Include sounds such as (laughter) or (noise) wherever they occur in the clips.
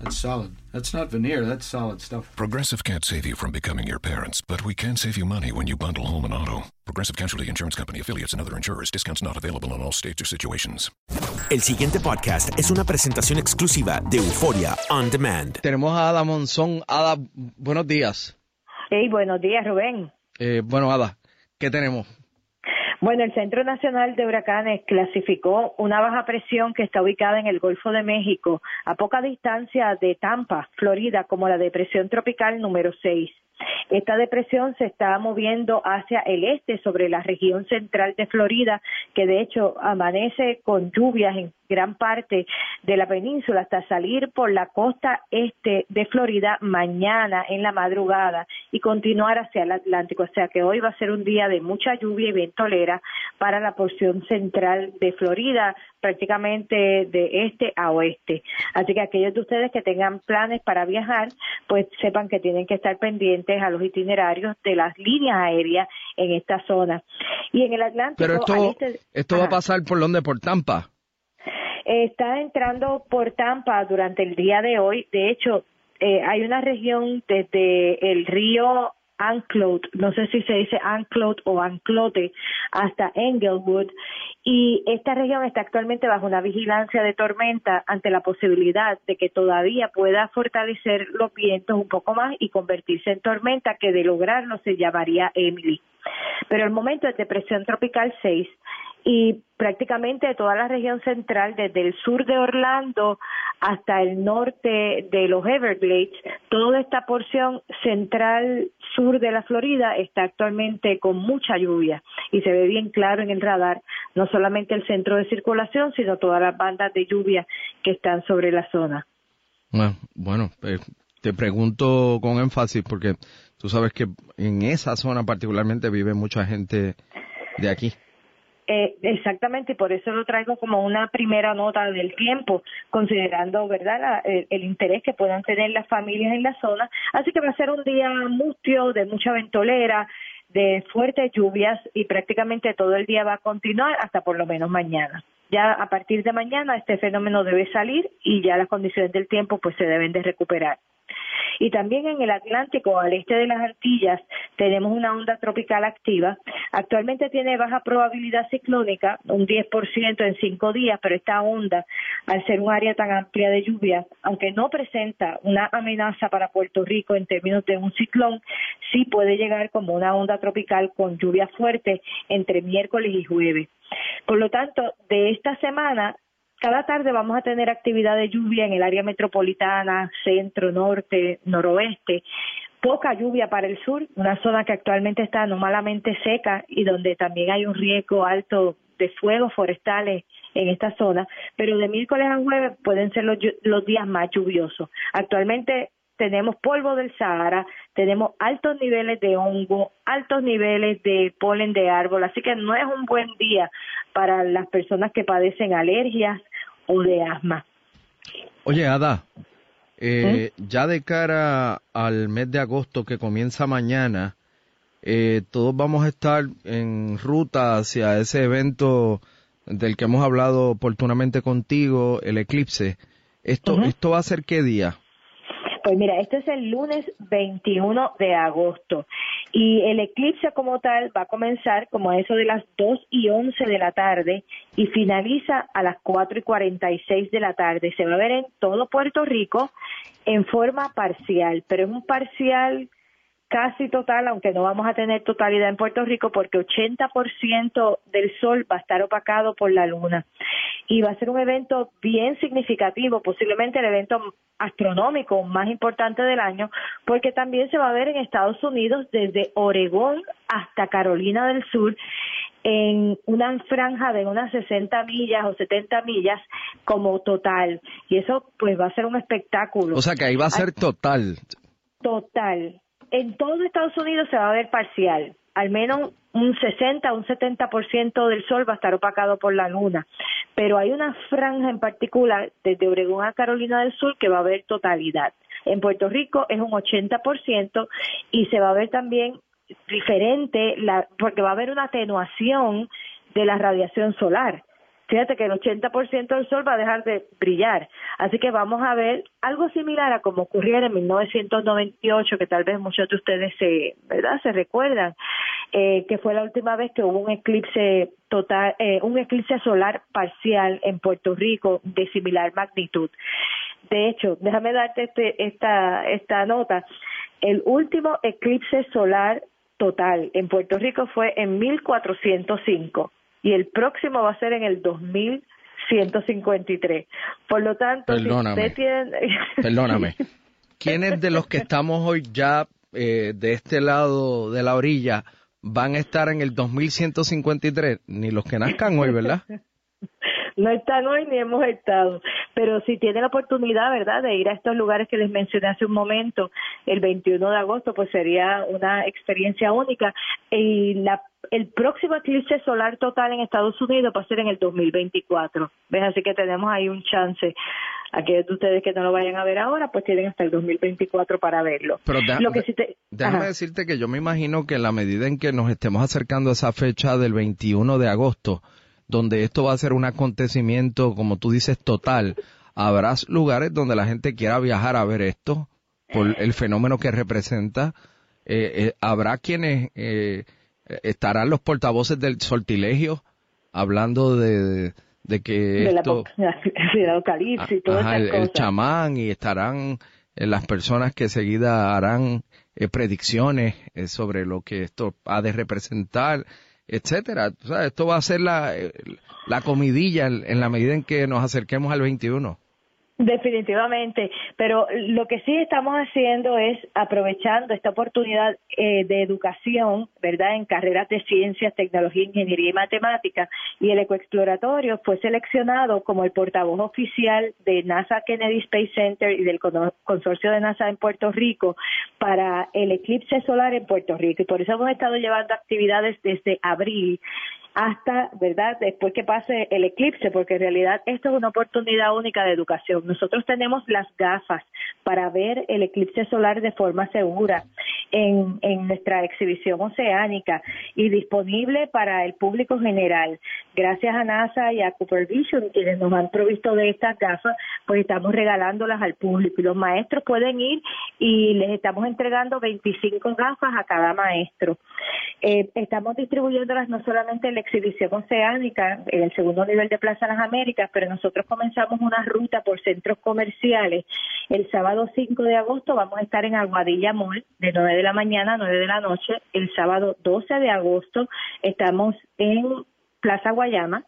That's solid. That's not veneer. That's solid stuff. Progressive can't save you from becoming your parents, but we can save you money when you bundle home and auto. Progressive Casualty Insurance Company affiliates and other insurers. Discounts not available in all states or situations. El siguiente podcast es una presentación exclusiva de Euforia On Demand. Tenemos a Ada Monzón. Ada, buenos días. Hey, buenos días, Rubén. Eh, bueno, Ada, ¿qué tenemos? Bueno, el Centro Nacional de Huracanes clasificó una baja presión que está ubicada en el Golfo de México, a poca distancia de Tampa, Florida, como la depresión tropical número 6. Esta depresión se está moviendo hacia el este sobre la región central de Florida, que de hecho amanece con lluvias en gran parte de la península hasta salir por la costa este de Florida mañana en la madrugada y continuar hacia el Atlántico. O sea que hoy va a ser un día de mucha lluvia y ventolera para la porción central de Florida, prácticamente de este a oeste. Así que aquellos de ustedes que tengan planes para viajar, pues sepan que tienen que estar pendientes a los itinerarios de las líneas aéreas en esta zona. Y en el Atlántico... Pero esto, este- esto va a pasar por donde, por Tampa. está entrando por Tampa durante el día de hoy. De hecho, eh, hay una región desde el río Anclote, no sé si se dice Anclote o Anclote, hasta Englewood. Y esta región está actualmente bajo una vigilancia de tormenta ante la posibilidad de que todavía pueda fortalecer los vientos un poco más y convertirse en tormenta, que de lograrlo se llamaría Emily. Pero el momento es depresión tropical 6 y prácticamente toda la región central, desde el sur de Orlando hasta el norte de los Everglades, toda esta porción central sur de la Florida está actualmente con mucha lluvia y se ve bien claro en el radar no solamente el centro de circulación, sino todas las bandas de lluvia que están sobre la zona. Bueno, eh, te pregunto con énfasis porque tú sabes que en esa zona particularmente vive mucha gente de aquí. Eh, exactamente, por eso lo traigo como una primera nota del tiempo, considerando, ¿verdad?, la- el, el interés que puedan tener las familias en la zona. Así que va a ser un día mustio, de mucha ventolera, de fuertes lluvias y prácticamente todo el día va a continuar hasta por lo menos mañana. Ya a partir de mañana este fenómeno debe salir y ya las condiciones del tiempo pues se deben de recuperar. Y también en el Atlántico, al este de las Antillas, tenemos una onda tropical activa. Actualmente tiene baja probabilidad ciclónica, un 10% en cinco días, pero esta onda, al ser un área tan amplia de lluvia, aunque no presenta una amenaza para Puerto Rico en términos de un ciclón, sí puede llegar como una onda tropical con lluvia fuerte entre miércoles y jueves. Por lo tanto, de esta semana cada tarde vamos a tener actividad de lluvia en el área metropolitana, centro, norte, noroeste. Poca lluvia para el sur, una zona que actualmente está anormalmente seca y donde también hay un riesgo alto de fuegos forestales en esta zona, pero de miércoles a jueves pueden ser los, los días más lluviosos. Actualmente tenemos polvo del Sahara, tenemos altos niveles de hongo, altos niveles de polen de árbol, así que no es un buen día para las personas que padecen alergias o de asma. Oye, Ada, eh, ¿Mm? ya de cara al mes de agosto que comienza mañana, eh, todos vamos a estar en ruta hacia ese evento del que hemos hablado oportunamente contigo, el eclipse. ¿Esto, ¿esto va a ser qué día? Pues mira, este es el lunes 21 de agosto y el eclipse como tal va a comenzar como a eso de las 2 y 11 de la tarde y finaliza a las 4 y 46 de la tarde. Se va a ver en todo Puerto Rico en forma parcial, pero es un parcial casi total, aunque no vamos a tener totalidad en Puerto Rico porque 80% del sol va a estar opacado por la luna. Y va a ser un evento bien significativo, posiblemente el evento astronómico más importante del año, porque también se va a ver en Estados Unidos desde Oregón hasta Carolina del Sur en una franja de unas 60 millas o 70 millas como total. Y eso pues va a ser un espectáculo. O sea que ahí va a ser total. Total en todo Estados Unidos se va a ver parcial, al menos un 60, un 70% del sol va a estar opacado por la luna, pero hay una franja en particular desde Oregón a Carolina del Sur que va a haber totalidad. En Puerto Rico es un 80% y se va a ver también diferente la, porque va a haber una atenuación de la radiación solar fíjate que el 80% del sol va a dejar de brillar. Así que vamos a ver algo similar a como ocurriera en 1998, que tal vez muchos de ustedes se, ¿verdad? se recuerdan, eh, que fue la última vez que hubo un eclipse total, eh, un eclipse solar parcial en Puerto Rico de similar magnitud. De hecho, déjame darte este, esta, esta nota. El último eclipse solar total en Puerto Rico fue en 1405 y el próximo va a ser en el 2153. Por lo tanto, perdóname, si usted tiene... (laughs) perdóname. ¿Quiénes de los que estamos hoy ya eh, de este lado de la orilla van a estar en el 2153? Ni los que nazcan hoy, ¿verdad? (laughs) no están hoy ni hemos estado. Pero si tiene la oportunidad, ¿verdad?, de ir a estos lugares que les mencioné hace un momento, el 21 de agosto, pues sería una experiencia única. Y la, el próximo eclipse solar total en Estados Unidos va a ser en el 2024. ¿Ves? Así que tenemos ahí un chance. Aquellos de ustedes que no lo vayan a ver ahora, pues tienen hasta el 2024 para verlo. Pero lo que déjame decirte que yo me imagino que en la medida en que nos estemos acercando a esa fecha del 21 de agosto, donde esto va a ser un acontecimiento, como tú dices, total. Habrá lugares donde la gente quiera viajar a ver esto por el fenómeno que representa. Eh, eh, habrá quienes eh, estarán los portavoces del sortilegio hablando de, de, que esto, (laughs) y todo el, el, chamán y estarán las personas que seguida harán predicciones sobre lo que esto ha de representar etcétera. Esto va a ser la, la comidilla en la medida en que nos acerquemos al 21. Definitivamente, pero lo que sí estamos haciendo es aprovechando esta oportunidad eh, de educación, ¿verdad?, en carreras de ciencias, tecnología, ingeniería y matemática, y el ecoexploratorio fue seleccionado como el portavoz oficial de NASA Kennedy Space Center y del consorcio de NASA en Puerto Rico para el eclipse solar en Puerto Rico, y por eso hemos estado llevando actividades desde abril hasta, ¿verdad?, después que pase el eclipse, porque en realidad esto es una oportunidad única de educación. Nosotros tenemos las gafas para ver el eclipse solar de forma segura en, en nuestra exhibición oceánica y disponible para el público general. Gracias a NASA y a Cooper Vision, quienes nos han provisto de estas gafas, pues estamos regalándolas al público los maestros pueden ir y les estamos entregando 25 gafas a cada maestro. Eh, estamos distribuyéndolas no solamente en la exhibición oceánica, en el segundo nivel de Plaza Las Américas, pero nosotros comenzamos una ruta por centros comerciales. El sábado 5 de agosto vamos a estar en Aguadilla Mall de 9 de la mañana a 9 de la noche. El sábado 12 de agosto estamos en Plaza Guayama.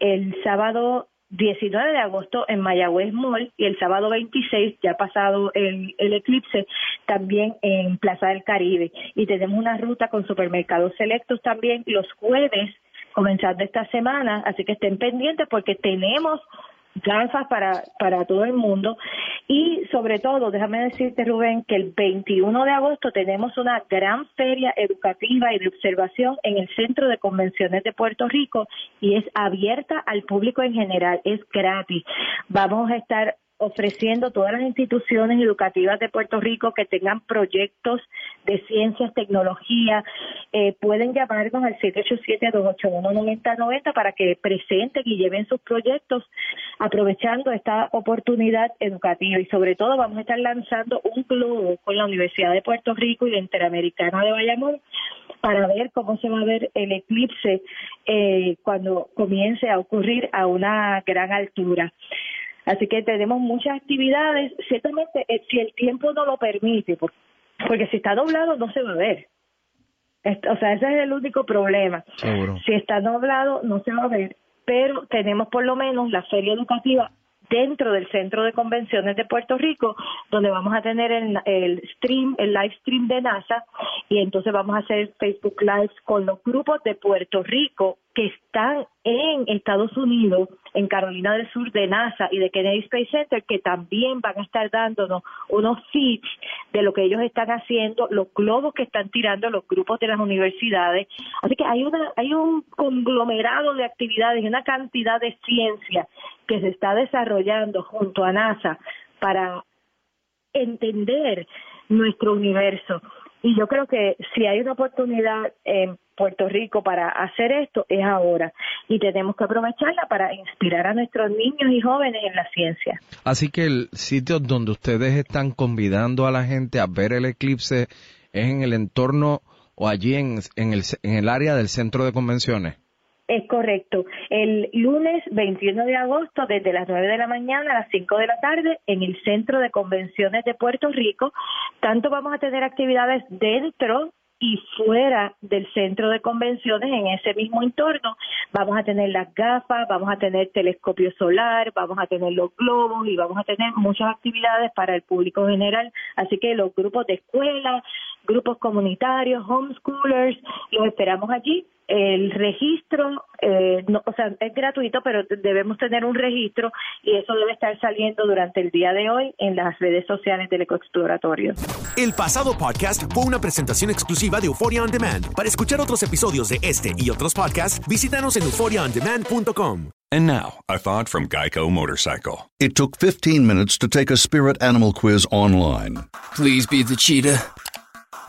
El sábado 19 de agosto en Mayagüez Mall y el sábado 26, ya pasado el, el, eclipse, también en Plaza del Caribe. Y tenemos una ruta con supermercados selectos también los jueves, comenzando esta semana, así que estén pendientes porque tenemos gafas para, para todo el mundo. Y sobre todo, déjame decirte, Rubén, que el 21 de agosto tenemos una gran feria educativa y de observación en el Centro de Convenciones de Puerto Rico y es abierta al público en general, es gratis. Vamos a estar ofreciendo todas las instituciones educativas de Puerto Rico que tengan proyectos de ciencias, tecnología, eh, pueden llamarnos al 787-281-9090 para que presenten y lleven sus proyectos aprovechando esta oportunidad educativa y sobre todo vamos a estar lanzando un globo con la Universidad de Puerto Rico y la Interamericana de Bayamón para ver cómo se va a ver el eclipse eh, cuando comience a ocurrir a una gran altura. Así que tenemos muchas actividades, ciertamente eh, si el tiempo no lo permite, porque si está doblado no se va a ver. O sea, ese es el único problema. Si está doblado no se va a ver, pero tenemos por lo menos la feria educativa dentro del Centro de Convenciones de Puerto Rico, donde vamos a tener el, el, stream, el live stream de NASA, y entonces vamos a hacer Facebook Live con los grupos de Puerto Rico que están en Estados Unidos, en Carolina del Sur de NASA y de Kennedy Space Center, que también van a estar dándonos unos feeds de lo que ellos están haciendo, los globos que están tirando los grupos de las universidades. Así que hay, una, hay un conglomerado de actividades una cantidad de ciencia que se está desarrollando junto a NASA para entender nuestro universo. Y yo creo que si hay una oportunidad en Puerto Rico para hacer esto, es ahora. Y tenemos que aprovecharla para inspirar a nuestros niños y jóvenes en la ciencia. Así que el sitio donde ustedes están convidando a la gente a ver el eclipse es en el entorno o allí en, en, el, en el área del centro de convenciones. Es correcto. El lunes 21 de agosto, desde las 9 de la mañana a las 5 de la tarde, en el Centro de Convenciones de Puerto Rico, tanto vamos a tener actividades dentro y fuera del centro de convenciones, en ese mismo entorno, vamos a tener las gafas, vamos a tener telescopio solar, vamos a tener los globos y vamos a tener muchas actividades para el público general. Así que los grupos de escuela, grupos comunitarios, homeschoolers, los esperamos allí el registro, eh, no, o sea, es gratuito, pero debemos tener un registro y eso debe estar saliendo durante el día de hoy en las redes sociales del Ecoexploratorio. El pasado podcast fue una presentación exclusiva de Euphoria On Demand. Para escuchar otros episodios de este y otros podcasts, visítanos en euphoriaondemand.com. And now, a thought from Geico Motorcycle. It took 15 minutes to take a spirit animal quiz online. Please be the cheetah.